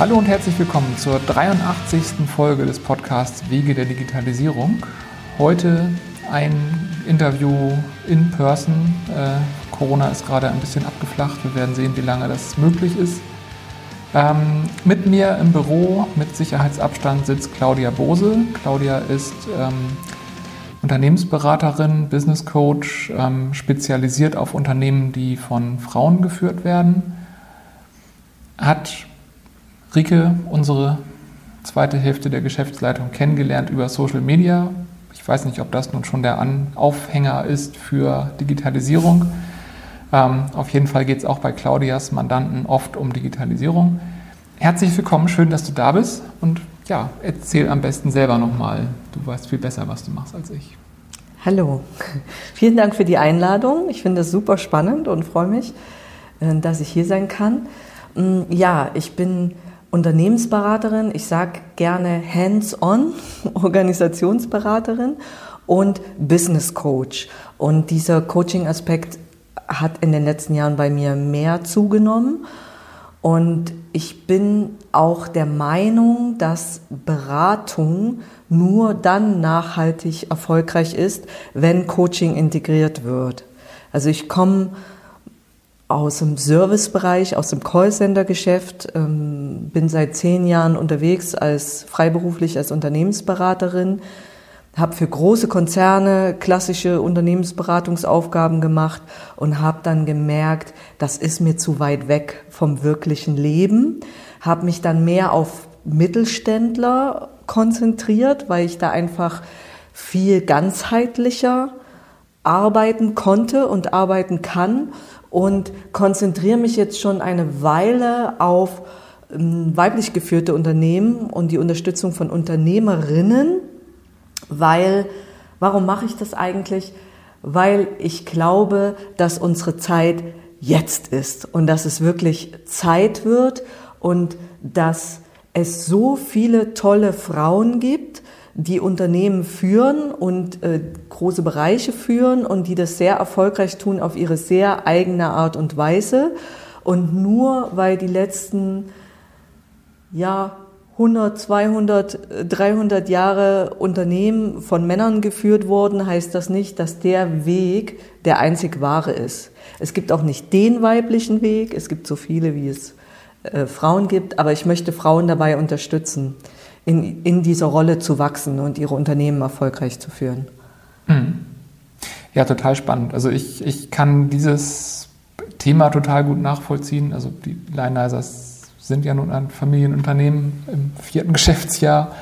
Hallo und herzlich willkommen zur 83. Folge des Podcasts Wege der Digitalisierung. Heute ein Interview in Person. Äh, Corona ist gerade ein bisschen abgeflacht. Wir werden sehen, wie lange das möglich ist. Ähm, mit mir im Büro mit Sicherheitsabstand sitzt Claudia Bose. Claudia ist ähm, Unternehmensberaterin, Business Coach, ähm, spezialisiert auf Unternehmen, die von Frauen geführt werden. Hat Rike, unsere zweite Hälfte der Geschäftsleitung, kennengelernt über Social Media. Ich weiß nicht, ob das nun schon der Aufhänger ist für Digitalisierung. Ähm, auf jeden Fall geht es auch bei Claudias Mandanten oft um Digitalisierung. Herzlich willkommen, schön, dass du da bist und ja, erzähl am besten selber nochmal. Du weißt viel besser, was du machst als ich. Hallo, vielen Dank für die Einladung. Ich finde es super spannend und freue mich, äh, dass ich hier sein kann. Mm, ja, ich bin Unternehmensberaterin, ich sage gerne Hands-on Organisationsberaterin und Business Coach. Und dieser Coaching-Aspekt hat in den letzten Jahren bei mir mehr zugenommen. Und ich bin auch der Meinung, dass Beratung nur dann nachhaltig erfolgreich ist, wenn Coaching integriert wird. Also ich komme aus dem Servicebereich, aus dem Callcenter-Geschäft, ähm, bin seit zehn Jahren unterwegs als freiberuflich als Unternehmensberaterin, habe für große Konzerne klassische Unternehmensberatungsaufgaben gemacht und habe dann gemerkt, das ist mir zu weit weg vom wirklichen Leben, habe mich dann mehr auf Mittelständler konzentriert, weil ich da einfach viel ganzheitlicher arbeiten konnte und arbeiten kann und konzentriere mich jetzt schon eine Weile auf ähm, weiblich geführte Unternehmen und die Unterstützung von Unternehmerinnen, weil, warum mache ich das eigentlich? Weil ich glaube, dass unsere Zeit jetzt ist und dass es wirklich Zeit wird und dass es so viele tolle Frauen gibt, die Unternehmen führen und äh, große Bereiche führen und die das sehr erfolgreich tun auf ihre sehr eigene Art und Weise. Und nur weil die letzten ja, 100, 200, 300 Jahre Unternehmen von Männern geführt wurden, heißt das nicht, dass der Weg der einzig wahre ist. Es gibt auch nicht den weiblichen Weg, es gibt so viele, wie es äh, Frauen gibt, aber ich möchte Frauen dabei unterstützen in, in dieser Rolle zu wachsen und ihre Unternehmen erfolgreich zu führen. Mhm. Ja, total spannend. Also ich, ich kann dieses Thema total gut nachvollziehen. Also die Lionizers sind ja nun ein Familienunternehmen im vierten Geschäftsjahr.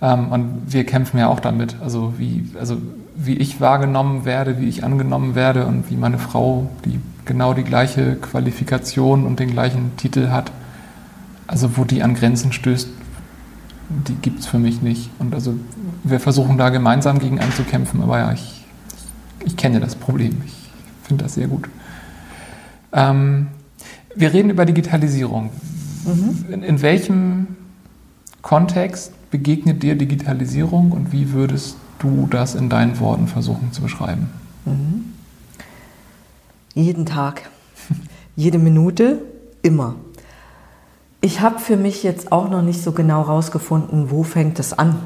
Ähm, und wir kämpfen ja auch damit. Also wie, also wie ich wahrgenommen werde, wie ich angenommen werde und wie meine Frau, die genau die gleiche Qualifikation und den gleichen Titel hat, also wo die an Grenzen stößt, die gibt es für mich nicht. Und also wir versuchen da gemeinsam gegen anzukämpfen, aber ja, ich, ich kenne das Problem. Ich finde das sehr gut. Ähm, wir reden über Digitalisierung. Mhm. In, in, welchem Kontext begegnet dir Digitalisierung und wie würdest du das in deinen Worten versuchen zu beschreiben? Mhm. Jeden Tag, jede Minute, immer. Ich habe für mich jetzt auch noch nicht so genau rausgefunden, wo fängt es an.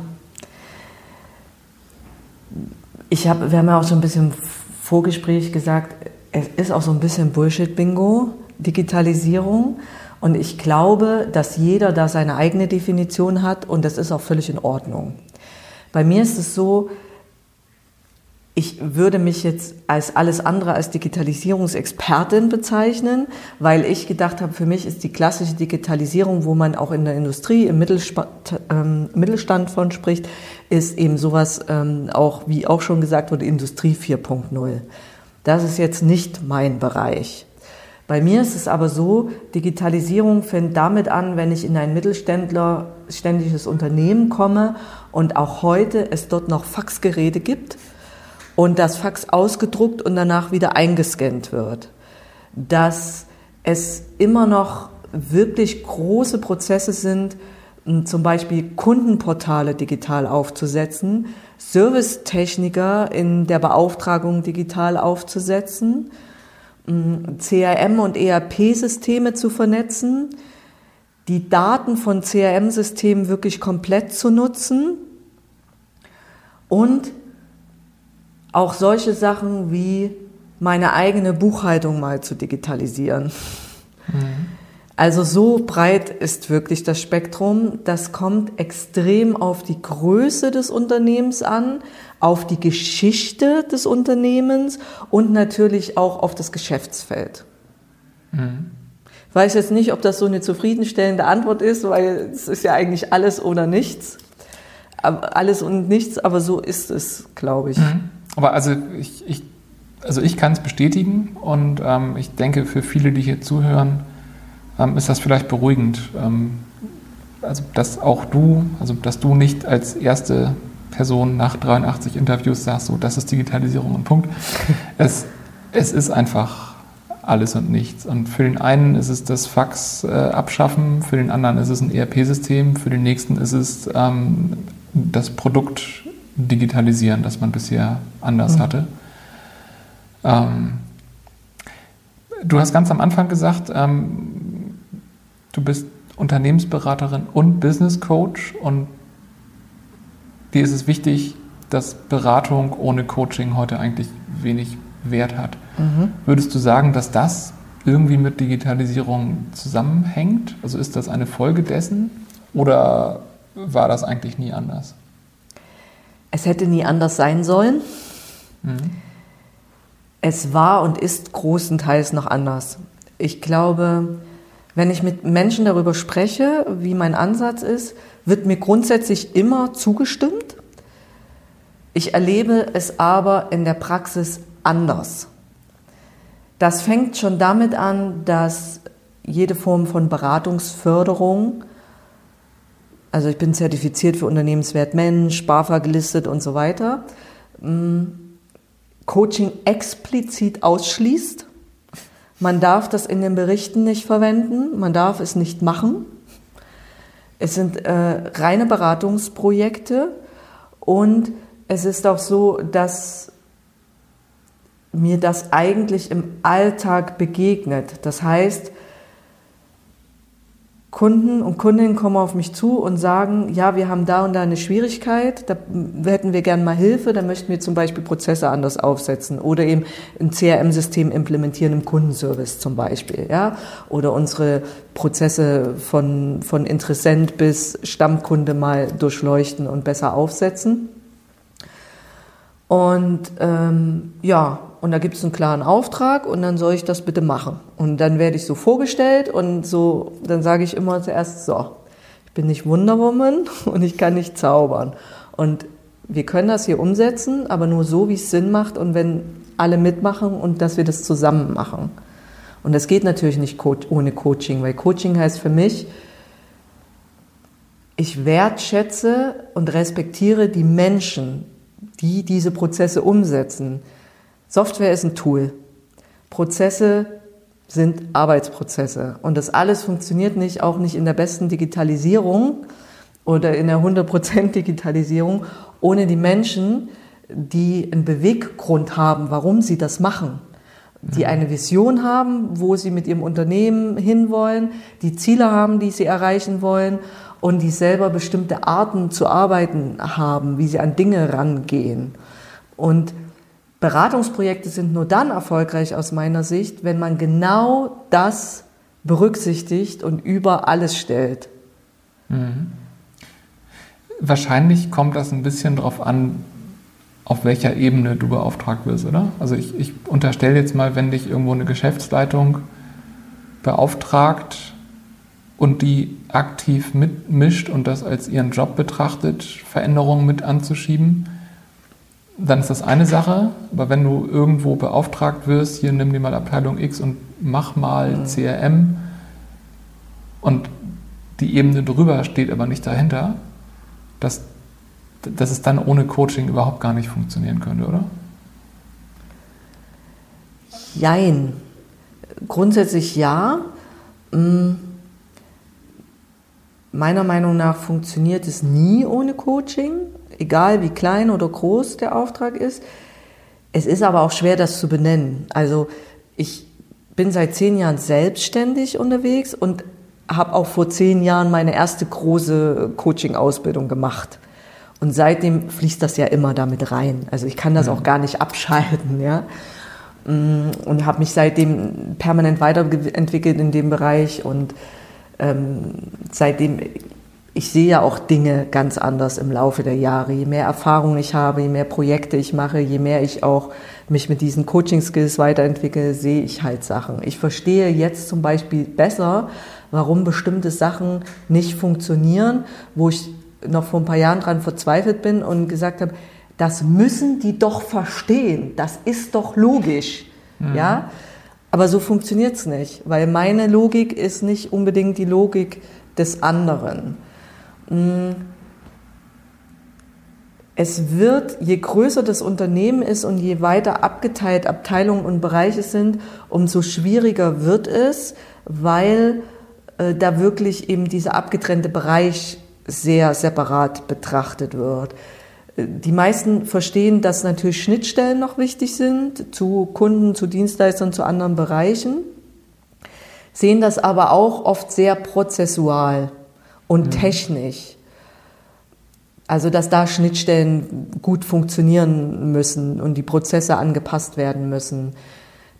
Ich habe, wir haben ja auch so ein bisschen Vorgespräch gesagt, es ist auch so ein bisschen Bullshit-Bingo, Digitalisierung. Und ich glaube, dass jeder da seine eigene Definition hat und das ist auch völlig in Ordnung. Bei mir ist es so, ich würde mich jetzt als alles andere als Digitalisierungsexpertin bezeichnen, weil ich gedacht habe, für mich ist die klassische Digitalisierung, wo man auch in der Industrie, im Mittelstand, ähm, Mittelstand von spricht, ist eben sowas ähm, auch, wie auch schon gesagt wurde, Industrie 4.0. Das ist jetzt nicht mein Bereich. Bei mir ist es aber so, Digitalisierung fängt damit an, wenn ich in ein mittelständisches Unternehmen komme und auch heute es dort noch Faxgeräte gibt und das Fax ausgedruckt und danach wieder eingescannt wird. Dass es immer noch wirklich große Prozesse sind, zum Beispiel Kundenportale digital aufzusetzen, Servicetechniker in der Beauftragung digital aufzusetzen, CRM und ERP-Systeme zu vernetzen, die Daten von CRM-Systemen wirklich komplett zu nutzen und auch solche Sachen wie meine eigene Buchhaltung mal zu digitalisieren. Mhm. Also so breit ist wirklich das Spektrum. Das kommt extrem auf die Größe des Unternehmens an, auf die Geschichte des Unternehmens und natürlich auch auf das Geschäftsfeld. Mhm. Ich weiß jetzt nicht, ob das so eine zufriedenstellende Antwort ist, weil es ist ja eigentlich alles oder nichts. Alles und nichts, aber so ist es, glaube ich. Mhm. Aber also ich, ich also ich kann es bestätigen und ähm, ich denke, für viele, die hier zuhören, ähm, ist das vielleicht beruhigend. Ähm, also, dass auch du, also dass du nicht als erste Person nach 83 Interviews sagst, so, das ist Digitalisierung und Punkt. es, es ist einfach alles und nichts. Und für den einen ist es das Fax äh, abschaffen, für den anderen ist es ein ERP-System, für den nächsten ist es ähm, das Produkt digitalisieren, das man bisher anders mhm. hatte. Ähm, du hast ganz am Anfang gesagt, ähm, du bist Unternehmensberaterin und Business Coach und dir ist es wichtig, dass Beratung ohne Coaching heute eigentlich wenig Wert hat. Mhm. Würdest du sagen, dass das irgendwie mit Digitalisierung zusammenhängt? Also ist das eine Folge dessen oder war das eigentlich nie anders? Es hätte nie anders sein sollen. Mhm es war und ist großenteils noch anders. Ich glaube, wenn ich mit Menschen darüber spreche, wie mein Ansatz ist, wird mir grundsätzlich immer zugestimmt. Ich erlebe es aber in der Praxis anders. Das fängt schon damit an, dass jede Form von Beratungsförderung, also ich bin zertifiziert für Unternehmenswert Mensch, BAFA gelistet und so weiter, mm, Coaching explizit ausschließt. Man darf das in den Berichten nicht verwenden, man darf es nicht machen. Es sind äh, reine Beratungsprojekte und es ist auch so, dass mir das eigentlich im Alltag begegnet. Das heißt, Kunden und Kundinnen kommen auf mich zu und sagen, ja, wir haben da und da eine Schwierigkeit, da hätten wir gerne mal Hilfe, da möchten wir zum Beispiel Prozesse anders aufsetzen oder eben ein CRM-System implementieren im Kundenservice zum Beispiel, ja, oder unsere Prozesse von, von Interessent bis Stammkunde mal durchleuchten und besser aufsetzen. Und ähm, ja, und da gibt es einen klaren Auftrag und dann soll ich das bitte machen. Und dann werde ich so vorgestellt und so, dann sage ich immer zuerst so, ich bin nicht Wonder Woman und ich kann nicht zaubern. Und wir können das hier umsetzen, aber nur so, wie es Sinn macht und wenn alle mitmachen und dass wir das zusammen machen. Und das geht natürlich nicht ohne Coaching, weil Coaching heißt für mich, ich wertschätze und respektiere die Menschen, die diese Prozesse umsetzen. Software ist ein Tool. Prozesse sind Arbeitsprozesse. Und das alles funktioniert nicht, auch nicht in der besten Digitalisierung oder in der 100% Digitalisierung, ohne die Menschen, die einen Beweggrund haben, warum sie das machen. Die mhm. eine Vision haben, wo sie mit ihrem Unternehmen hinwollen, die Ziele haben, die sie erreichen wollen und die selber bestimmte Arten zu arbeiten haben, wie sie an Dinge rangehen. Und Beratungsprojekte sind nur dann erfolgreich aus meiner Sicht, wenn man genau das berücksichtigt und über alles stellt. Mhm. Wahrscheinlich kommt das ein bisschen darauf an, auf welcher Ebene du beauftragt wirst, oder? Also ich, ich unterstelle jetzt mal, wenn dich irgendwo eine Geschäftsleitung beauftragt und die aktiv mitmischt und das als ihren Job betrachtet, Veränderungen mit anzuschieben, dann ist das eine Sache, aber wenn du irgendwo beauftragt wirst, hier nimm dir mal Abteilung X und mach mal mhm. CRM und die Ebene drüber steht aber nicht dahinter, dass, dass es dann ohne Coaching überhaupt gar nicht funktionieren könnte, oder? Jein. Grundsätzlich ja. Mm. Meiner Meinung nach funktioniert es nie ohne Coaching egal wie klein oder groß der Auftrag ist. Es ist aber auch schwer, das zu benennen. Also ich bin seit zehn Jahren selbstständig unterwegs und habe auch vor zehn Jahren meine erste große Coaching-Ausbildung gemacht. Und seitdem fließt das ja immer damit rein. Also ich kann das auch gar nicht abschalten, ja. Mm, und habe mich seitdem permanent weiterentwickelt in dem Bereich und ähm, seitdem ich sehe ja auch Dinge ganz anders im Laufe der Jahre. Je mehr Erfahrung ich habe, je mehr Projekte ich mache, je mehr ich auch mich mit diesen Coaching-Skills weiterentwickle, sehe ich halt Sachen. Ich verstehe jetzt zum Beispiel besser, warum bestimmte Sachen nicht funktionieren, wo ich noch vor ein paar Jahren dran verzweifelt bin und gesagt habe, das müssen die doch verstehen, das ist doch logisch. Mhm. Ja? Aber so funktioniert es nicht, weil meine Logik ist nicht unbedingt die Logik des anderen. Mm. Es wird, je größer das Unternehmen ist und je weiter abgeteilt Abteilungen und Bereiche sind, umso schwieriger wird es, weil äh, da wirklich eben dieser abgetrennte Bereich sehr separat betrachtet wird. Äh, die meisten verstehen, dass natürlich Schnittstellen noch wichtig sind zu Kunden, zu Dienstleistern, zu anderen Bereichen, sehen das aber auch oft sehr prozessual und mhm. technisch. Also, dass da Schnittstellen gut funktionieren müssen und die Prozesse angepasst werden müssen.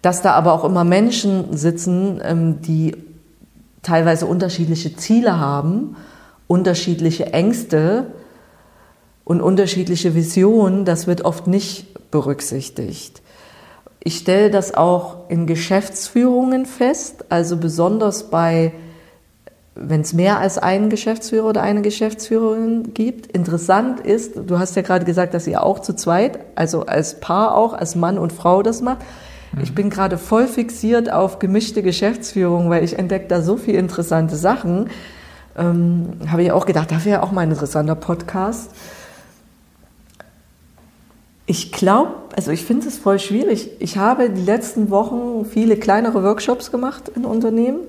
Dass da aber auch immer Menschen sitzen, ähm, die teilweise unterschiedliche Ziele haben, unterschiedliche Ängste und unterschiedliche Visionen, das wird oft nicht berücksichtigt. Ich stelle das auch in Geschäftsführungen fest, also besonders bei wenn es mehr als einen Geschäftsführer oder eine Geschäftsführerin gibt. Interessant ist, du hast ja gerade gesagt, dass ihr auch zu zweit, also als Paar auch, als Mann und Frau das macht. Mhm. Ich bin gerade voll fixiert auf gemischte Geschäftsführung, weil ich entdecke da so viele interessante Sachen. Ähm, Habe ich auch gedacht, das wäre auch mal ein interessanter Podcast. Ich glaube, also ich finde es voll schwierig. Ich habe die letzten Wochen viele kleinere Workshops gemacht in Unternehmen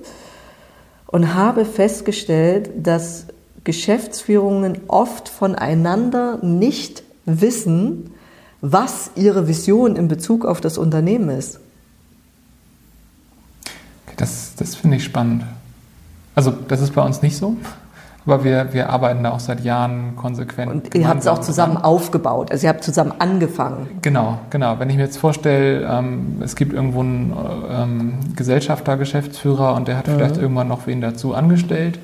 und habe festgestellt, dass Geschäftsführungen oft voneinander nicht wissen, was ihre Vision in Bezug auf das Unternehmen ist. Das, das finde ich spannend. Also das ist bei uns nicht so. Aber wir, wir arbeiten da auch seit Jahren konsequent. Und ihr habt es auch zusammen aufgebaut, also ihr habt zusammen angefangen. Genau, genau. Wenn ich mir jetzt vorstelle, ähm, es gibt irgendwo einen ähm, Gesellschafter, Geschäftsführer und der hat mhm. vielleicht irgendwann noch wen dazu angestellt, äh,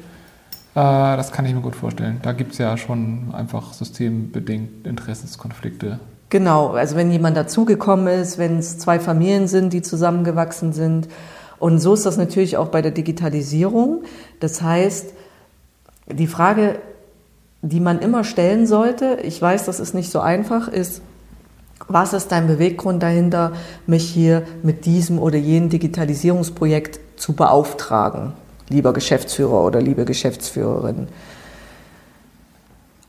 das kann ich mir gut vorstellen. Da gibt es ja schon einfach systembedingt Interessenskonflikte. Genau, also wenn jemand dazugekommen ist, wenn es zwei Familien sind, die zusammengewachsen sind. Und so ist das natürlich auch bei der Digitalisierung. Das heißt, die Frage, die man immer stellen sollte, ich weiß, das ist nicht so einfach, ist, was ist dein Beweggrund dahinter, mich hier mit diesem oder jenem Digitalisierungsprojekt zu beauftragen, lieber Geschäftsführer oder liebe Geschäftsführerin?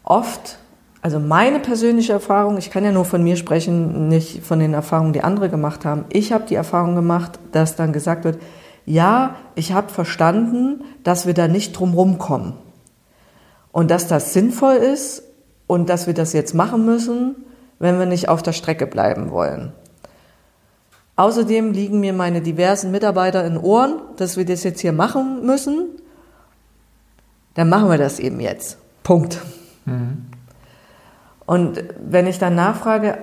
Oft, also meine persönliche Erfahrung, ich kann ja nur von mir sprechen, nicht von den Erfahrungen, die andere gemacht haben. Ich habe die Erfahrung gemacht, dass dann gesagt wird, ja, ich habe verstanden, dass wir da nicht drum kommen. Und dass das sinnvoll ist und dass wir das jetzt machen müssen, wenn wir nicht auf der Strecke bleiben wollen. Außerdem liegen mir meine diversen Mitarbeiter in Ohren, dass wir das jetzt hier machen müssen. Dann machen wir das eben jetzt. Punkt. Mhm. Und wenn ich dann nachfrage,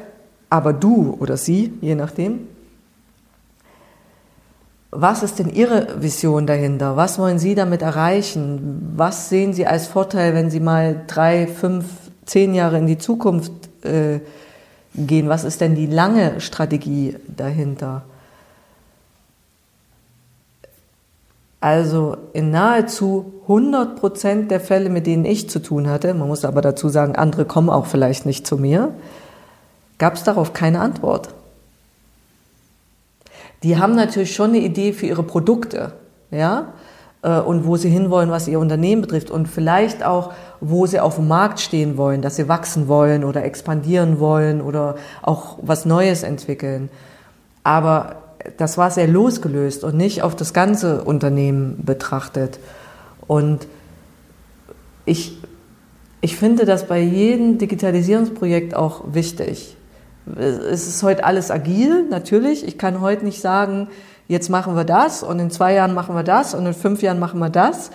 aber du oder sie, je nachdem, was ist denn Ihre Vision dahinter? Was wollen Sie damit erreichen? Was sehen Sie als Vorteil, wenn Sie mal drei, fünf, zehn Jahre in die Zukunft äh, gehen? Was ist denn die lange Strategie dahinter? Also in nahezu 100 Prozent der Fälle, mit denen ich zu tun hatte, man muss aber dazu sagen, andere kommen auch vielleicht nicht zu mir, gab es darauf keine Antwort die haben natürlich schon eine Idee für ihre Produkte, ja, äh, und wo sie hinwollen, was ihr Unternehmen betrifft und vielleicht auch, wo sie auf dem Markt stehen wollen, dass sie wachsen wollen oder expandieren wollen oder auch was Neues entwickeln. Aber das war sehr losgelöst und nicht auf das ganze Unternehmen betrachtet. Und ich, ich finde das bei jedem Digitalisierungsprojekt auch wichtig. Es ist heute alles agil, natürlich. Ich kann heute nicht sagen, jetzt machen wir das und in zwei Jahren machen wir das und in fünf Jahren machen wir das.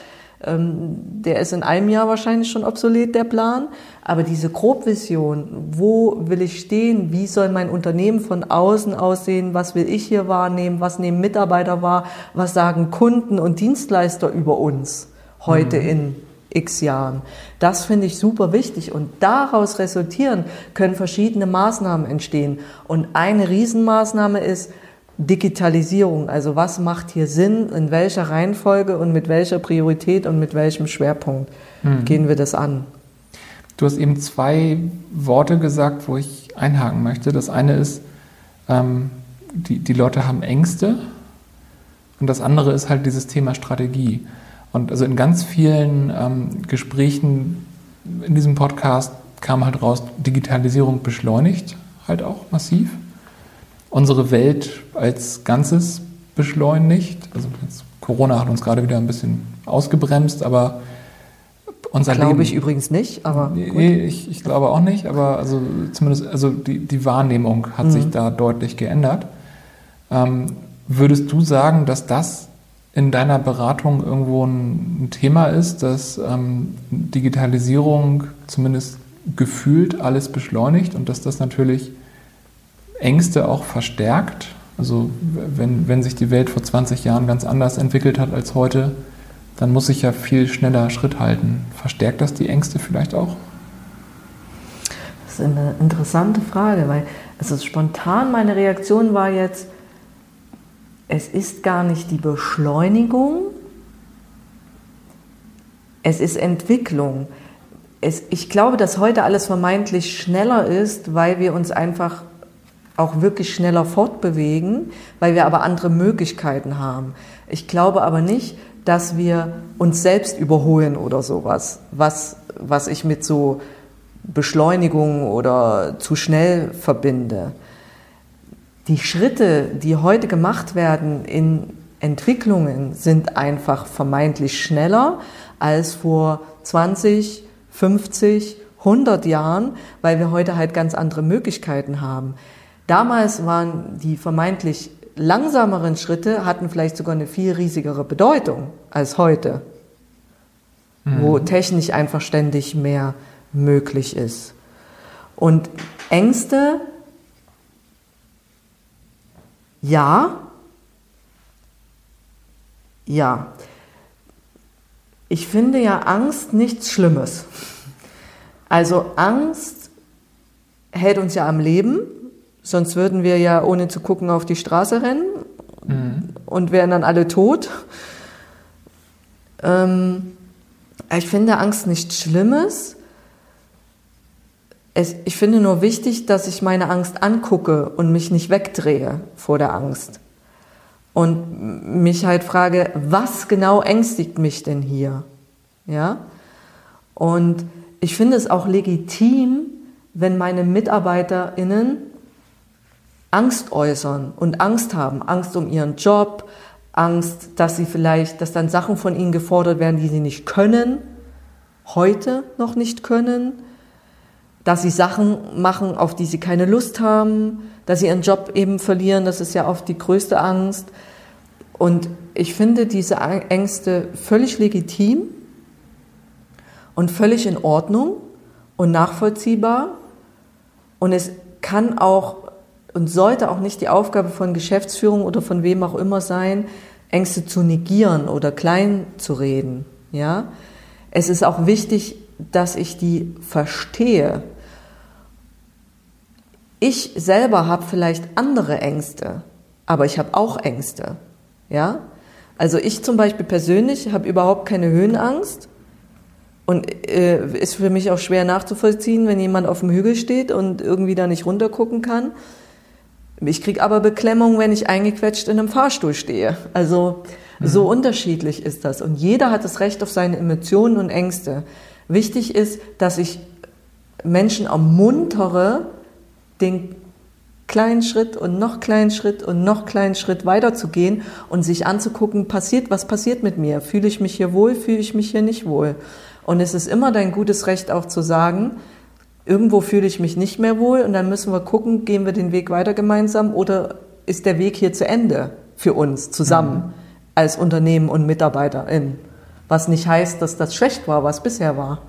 Ähm, der ist in einem Jahr wahrscheinlich schon obsolet, der Plan. Aber diese Grobvision, wo will ich stehen, wie soll mein Unternehmen von außen aussehen, was will ich hier wahrnehmen, was nehmen Mitarbeiter wahr, was sagen Kunden und Dienstleister über uns heute mhm. in x Jahren. Das finde ich super wichtig und daraus resultieren können verschiedene Maßnahmen entstehen. Und eine Riesenmaßnahme ist, Digitalisierung, also was macht hier Sinn, in welcher Reihenfolge und mit welcher Priorität und mit welchem Schwerpunkt mhm. gehen wir das an. Du hast eben zwei Worte gesagt, wo ich einhaken möchte. Das eine ist, ähm, die, die Leute haben Ängste und das andere ist halt dieses Thema Strategie. Und also in ganz vielen ähm, Gesprächen in diesem Podcast kam halt raus, Digitalisierung beschleunigt halt auch massiv unsere Welt als Ganzes beschleunigt. Also Corona hat uns gerade wieder ein bisschen ausgebremst, aber unser glaube Leben. ich übrigens nicht, aber. Nee, ich, ich, glaube auch nicht, aber also zumindest also die, die Wahrnehmung hat mhm. sich da deutlich geändert. Ähm, würdest du sagen, dass das in deiner Beratung irgendwo ein, Thema ist, dass ähm, Digitalisierung zumindest gefühlt alles beschleunigt und dass das natürlich Ängste auch verstärkt. Also wenn, wenn sich die Welt vor 20 Jahren ganz anders entwickelt hat als heute, dann muss ich ja viel schneller Schritt halten. Verstärkt das die Ängste vielleicht auch? Das ist eine interessante Frage, weil also spontan meine Reaktion war jetzt, es ist gar nicht die Beschleunigung, es ist Entwicklung. Es, ich glaube, dass heute alles vermeintlich schneller ist, weil wir uns einfach auch wirklich schneller fortbewegen, weil wir aber andere Möglichkeiten haben. Ich glaube aber nicht, dass wir uns selbst überholen oder sowas, was, was ich mit so Beschleunigung oder zu schnell verbinde. Die Schritte, die heute gemacht werden in Entwicklungen, sind einfach vermeintlich schneller als vor 20, 50, 100 Jahren, weil wir heute halt ganz andere Möglichkeiten haben. Damals waren die vermeintlich langsameren Schritte, hatten vielleicht sogar eine viel riesigere Bedeutung als heute, mhm. wo technisch einfach ständig mehr möglich ist. Und Ängste, ja, ja. Ich finde ja Angst nichts Schlimmes. Also Angst hält uns ja am Leben Sonst würden wir ja ohne zu gucken auf die Straße rennen mhm. und wären dann alle tot. Ähm, ich finde Angst nichts Schlimmes. Es, ich finde nur wichtig, dass ich meine Angst angucke und mich nicht wegdrehe vor der Angst. Und mich halt frage, was genau ängstigt mich denn hier? Ja? Und ich finde es auch legitim, wenn meine MitarbeiterInnen Angst äußern und Angst haben, Angst um ihren Job, Angst, dass sie vielleicht, dass dann Sachen von ihnen gefordert werden, die sie nicht können, heute noch nicht können, dass sie Sachen machen, auf die sie keine Lust haben, dass sie ihren Job eben verlieren, das ist ja oft die größte Angst. Und ich finde diese Ängste völlig legitim und völlig in Ordnung und nachvollziehbar. Und es kann auch und sollte auch nicht die Aufgabe von Geschäftsführung oder von wem auch immer sein, Ängste zu negieren oder klein zu reden. Ja? Es ist auch wichtig, dass ich die verstehe. Ich selber habe vielleicht andere Ängste, aber ich habe auch Ängste. Ja? Also ich zum Beispiel persönlich habe überhaupt keine Höhenangst und äh, ist für mich auch schwer nachzuvollziehen, wenn jemand auf dem Hügel steht und irgendwie da nicht runtergucken kann. Ich kriege aber Beklemmung, wenn ich eingequetscht in einem Fahrstuhl stehe. Also mhm. so unterschiedlich ist das. Und jeder hat das Recht auf seine Emotionen und Ängste. Wichtig ist, dass ich Menschen ermuntere, den kleinen Schritt und noch kleinen Schritt und noch kleinen Schritt weiterzugehen und sich anzugucken, passiert, was passiert mit mir? Fühle ich mich hier wohl, fühle ich mich hier nicht wohl? Und es ist immer dein gutes Recht auch zu sagen, irgendwo fühle ich mich nicht mehr wohl und dann müssen wir gucken, gehen wir den Weg weiter gemeinsam oder ist der Weg hier zu Ende? für uns zusammen mhm. als Unternehmen und MitarbeiterInnen. Was nicht heißt, dass das schlecht war, was bisher war.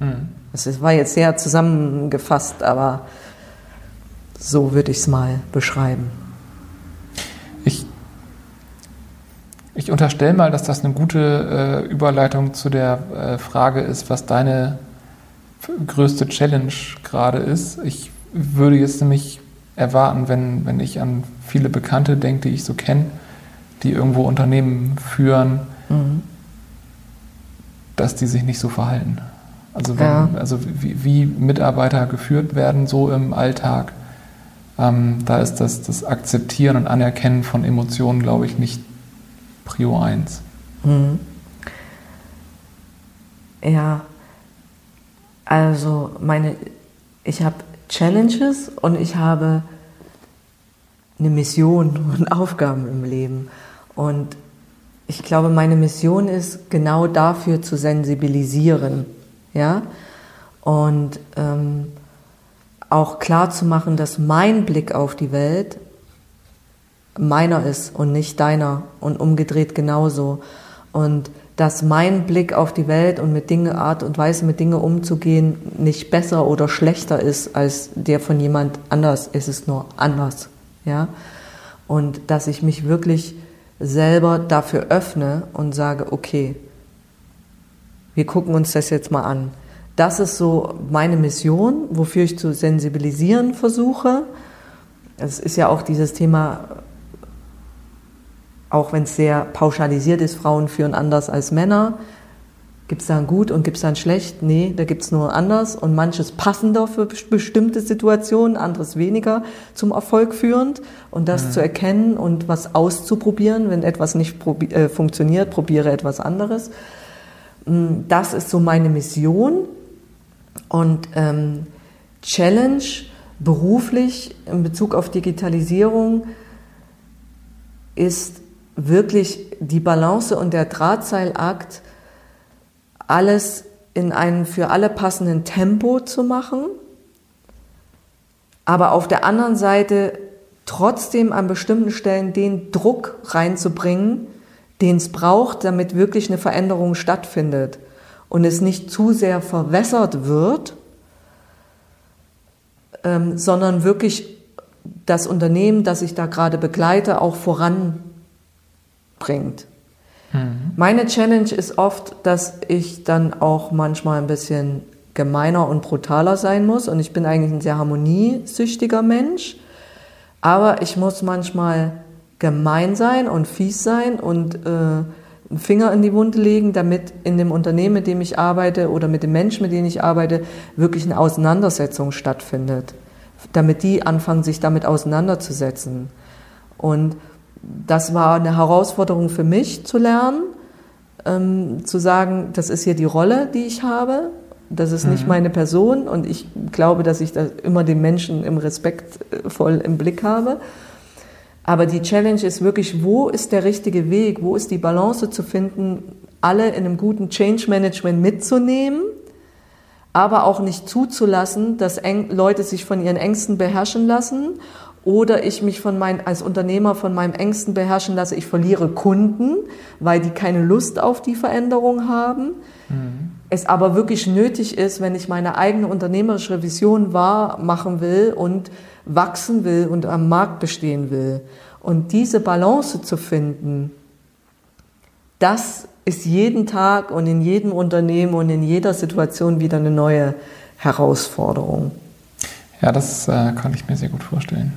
Mhm. Es war jetzt sehr zusammengefasst, aber so würde ich es mal beschreiben. Ich, ich unterstelle mal, dass das eine gute äh, Überleitung zu der äh, Frage ist, was deine größte Challenge gerade ist. Ich würde jetzt nämlich erwarten, wenn, wenn ich an viele Bekannte denke, die ich so kenne, die irgendwo Unternehmen führen, mhm. dass die sich nicht so verhalten. Also, wenn, ja. also wie, wie, Mitarbeiter geführt werden, so im Alltag, ähm, da ist das, das Akzeptieren und Anerkennen von Emotionen, glaube ich, nicht Prio 1. Mhm. Ja, also meine, ich habe Challenges und ich habe eine Mission und Aufgaben im Leben. Und ich glaube, meine Mission ist, genau dafür zu sensibilisieren. Ja? Und ähm, auch klar zu machen, dass mein Blick auf die Welt meiner ist und nicht deiner und umgedreht genauso. Und dass mein Blick auf die Welt und mit Dinge, Art und Weise mit Dingen umzugehen nicht besser oder schlechter ist als der von jemand anders. Es ist nur anders, ja. Und dass ich mich wirklich selber dafür öffne und sage, okay, wir gucken uns das jetzt mal an. Das ist so meine Mission, wofür ich zu sensibilisieren versuche. Es ist ja auch dieses Thema auch wenn es sehr pauschalisiert ist, Frauen führen anders als Männer. Gibt es da ein Gut und gibt es da ein Schlecht? Nee, da gibt es nur anders und manches passender für bestimmte Situationen, anderes weniger zum Erfolg führend. Und das mhm. zu erkennen und was auszuprobieren, wenn etwas nicht probi äh, funktioniert, probiere etwas anderes. Mm, das ist so meine Mission und ähm, Challenge beruflich in Bezug auf Digitalisierung ist wirklich die Balance und der Drahtseilakt, alles in einem für alle passenden Tempo zu machen, aber auf der anderen Seite trotzdem an bestimmten Stellen den Druck reinzubringen, den es braucht, damit wirklich eine Veränderung stattfindet und es nicht zu sehr verwässert wird, ähm, sondern wirklich das Unternehmen, das ich da gerade begleite, auch voran bringt. Mhm. Meine Challenge ist oft, dass ich dann auch manchmal ein bisschen gemeiner und brutaler sein muss. Und ich bin eigentlich ein sehr harmoniesüchtiger Mensch. Aber ich muss manchmal gemein sein und fies sein und äh, einen Finger in die Wunde legen, damit in dem Unternehmen, mit dem ich arbeite oder mit dem Menschen, mit dem ich arbeite, wirklich eine Auseinandersetzung stattfindet. Damit die anfangen, sich damit auseinanderzusetzen. Und das war eine Herausforderung für mich zu lernen, ähm, zu sagen, das ist hier die Rolle, die ich habe, das ist mhm. nicht meine Person und ich glaube, dass ich da immer den Menschen im Respekt äh, voll im Blick habe. Aber die Challenge ist wirklich, wo ist der richtige Weg, wo ist die Balance zu finden, alle in einem guten Change Management mitzunehmen, aber auch nicht zuzulassen, dass Leute sich von ihren Ängsten beherrschen lassen oder ich mich von mein, als Unternehmer von meinem Ängsten beherrschen lasse, ich verliere Kunden, weil die keine Lust auf die Veränderung haben. Mhm. Es aber wirklich nötig ist, wenn ich meine eigene unternehmerische Vision wahr machen will und wachsen will und am Markt bestehen will. Und diese Balance zu finden, das ist jeden Tag und in jedem Unternehmen und in jeder Situation wieder eine neue Herausforderung. Ja, das äh, kann ich mir sehr gut vorstellen.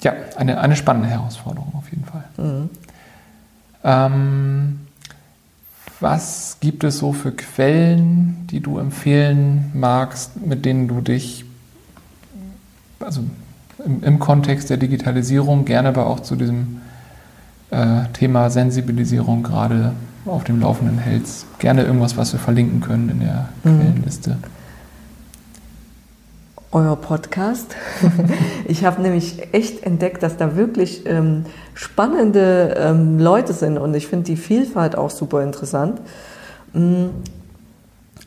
Ja, eine, eine spannende Herausforderung auf jeden Fall. Mhm. Ähm, was gibt es so für Quellen, die du empfehlen magst, mit denen du dich, also im, im Kontext der Digitalisierung, gerne aber auch zu diesem äh, Thema Sensibilisierung gerade auf dem Laufenden hältst? Gerne irgendwas, was wir verlinken können in der mhm. Quellenliste euer Podcast. ich habe nämlich echt entdeckt, dass da wirklich ähm, spannende ähm, Leute sind und ich finde die Vielfalt auch super interessant. Mm,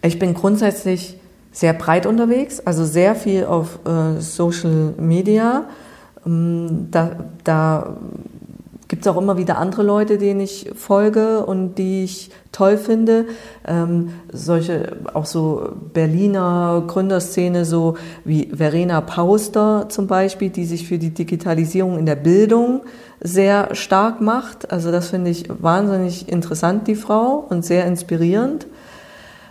ich bin grundsätzlich sehr breit unterwegs, also sehr viel auf äh, Social Media Ähm, da, da gibt es auch immer wieder andere Leute, denen ich folge und die ich toll finde. Ähm, solche, auch so Berliner Gründerszene, so wie Verena Pauster zum Beispiel, die sich für die Digitalisierung in der Bildung sehr stark macht. Also das finde ich wahnsinnig interessant, die Frau, und sehr inspirierend.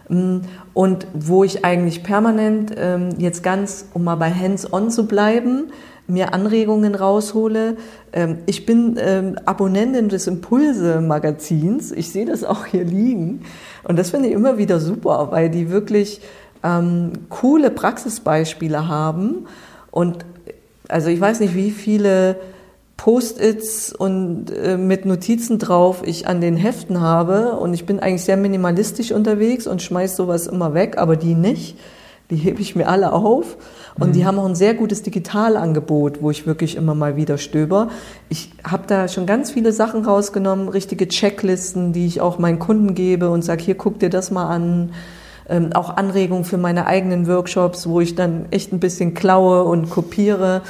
Ähm, und wo ich eigentlich permanent ähm, jetzt ganz, um mal bei Hands-on zu bleiben, mir Anregungen raushole. Ähm, ich bin ähm, Abonnentin des Impulse-Magazins. Ich sehe das auch hier liegen. Und das finde ich immer wieder super, weil die wirklich ähm, coole Praxisbeispiele haben. Und also ich weiß nicht, wie viele Post-its und äh, mit Notizen drauf ich an den Heften habe. Und ich bin eigentlich sehr minimalistisch unterwegs und schmeiß sowas immer weg, aber die nicht. Die hebe ich mir alle auf. Und mhm. die haben auch ein sehr gutes Digitalangebot, wo ich wirklich immer mal wieder stöber. Ich habe da schon ganz viele Sachen rausgenommen, richtige Checklisten, die ich auch meinen Kunden gebe und sage, hier guck dir das mal an. Ähm, auch Anregungen für meine eigenen Workshops, wo ich dann echt ein bisschen klaue und kopiere.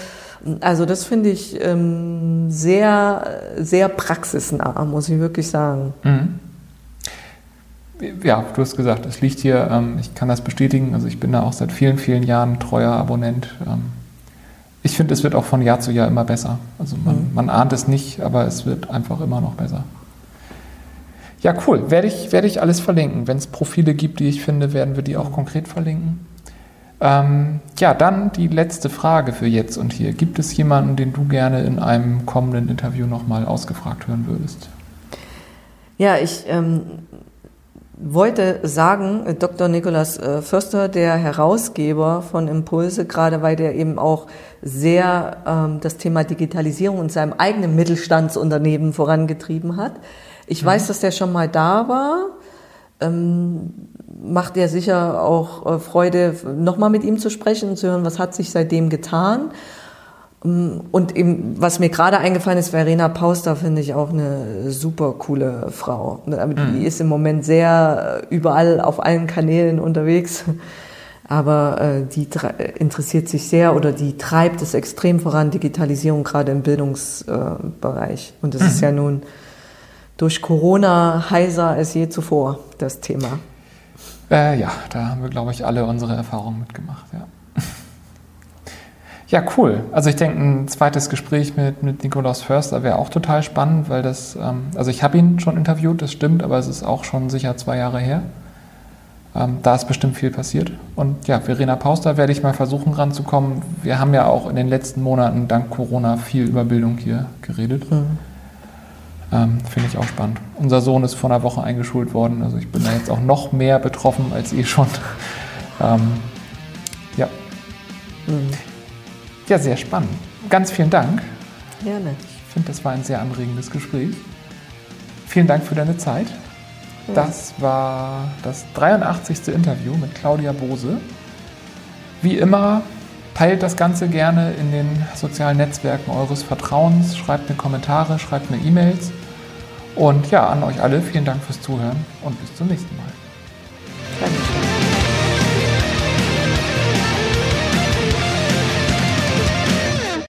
Also das finde ich ähm, sehr, sehr praxisnah, muss ich wirklich sagen. Mhm ja, du hast gesagt, es liegt hier, ähm, ich kann das bestätigen, also ich bin da auch seit vielen, vielen Jahren treuer Abonnent. Ähm, ich finde, es wird auch von Jahr zu Jahr immer besser. Also man, mhm. man ahnt es nicht, aber es wird einfach immer noch besser. Ja, cool. Werde ich, werde ich alles verlinken. Wenn es Profile gibt, die ich finde, werden wir die auch konkret verlinken. Ähm, ja, dann die letzte Frage für jetzt und hier. Gibt es jemanden, den du gerne in einem kommenden Interview nochmal ausgefragt hören würdest? Ja, ich ähm, wollte sagen, äh, Dr. Nikolaus äh, Förster, der Herausgeber von Impulse, gerade weil der eben auch sehr ähm, das Thema Digitalisierung in seinem eigenen Mittelstandsunternehmen vorangetrieben hat. Ich mhm. weiß, dass der schon mal da war. Ähm, macht er sicher auch äh, Freude, nochmal mit ihm zu sprechen und zu hören, was hat sich seitdem getan. Und eben, was mir gerade eingefallen ist, Verena Pauster finde ich auch eine super coole Frau. Die mhm. ist im Moment sehr äh, überall auf allen Kanälen unterwegs. Aber äh, die interessiert sich sehr oder die treibt es extrem voran, Digitalisierung gerade im Bildungsbereich. Und das mhm. ist ja nun durch Corona heiser als je zuvor, das Thema. Äh, ja, da haben wir, glaube ich, alle unsere Erfahrungen mitgemacht, ja. Ja, cool. Also ich denke, ein zweites Gespräch mit, mit Nikolaus Förster wäre auch total spannend, weil das, ähm, also ich habe ihn schon interviewt, das stimmt, aber es ist auch schon sicher zwei Jahre her. Ähm, da ist bestimmt viel passiert. Und ja, Verena Pauster werde ich mal versuchen ranzukommen. Wir haben ja auch in den letzten Monaten dank Corona viel über Bildung hier geredet. Mhm. Ähm, Finde ich auch spannend. Unser Sohn ist vor einer Woche eingeschult worden, also ich bin da jetzt auch noch mehr betroffen als eh schon. Ähm, ja. Mhm. Ja, sehr spannend. Ganz vielen Dank. Gerne. Ich finde, das war ein sehr anregendes Gespräch. Vielen Dank für deine Zeit. Ja. Das war das 83. Interview mit Claudia Bose. Wie immer, teilt das Ganze gerne in den sozialen Netzwerken eures Vertrauens, schreibt mir Kommentare, schreibt mir E-Mails. Und ja, an euch alle vielen Dank fürs Zuhören und bis zum nächsten Mal. Danke.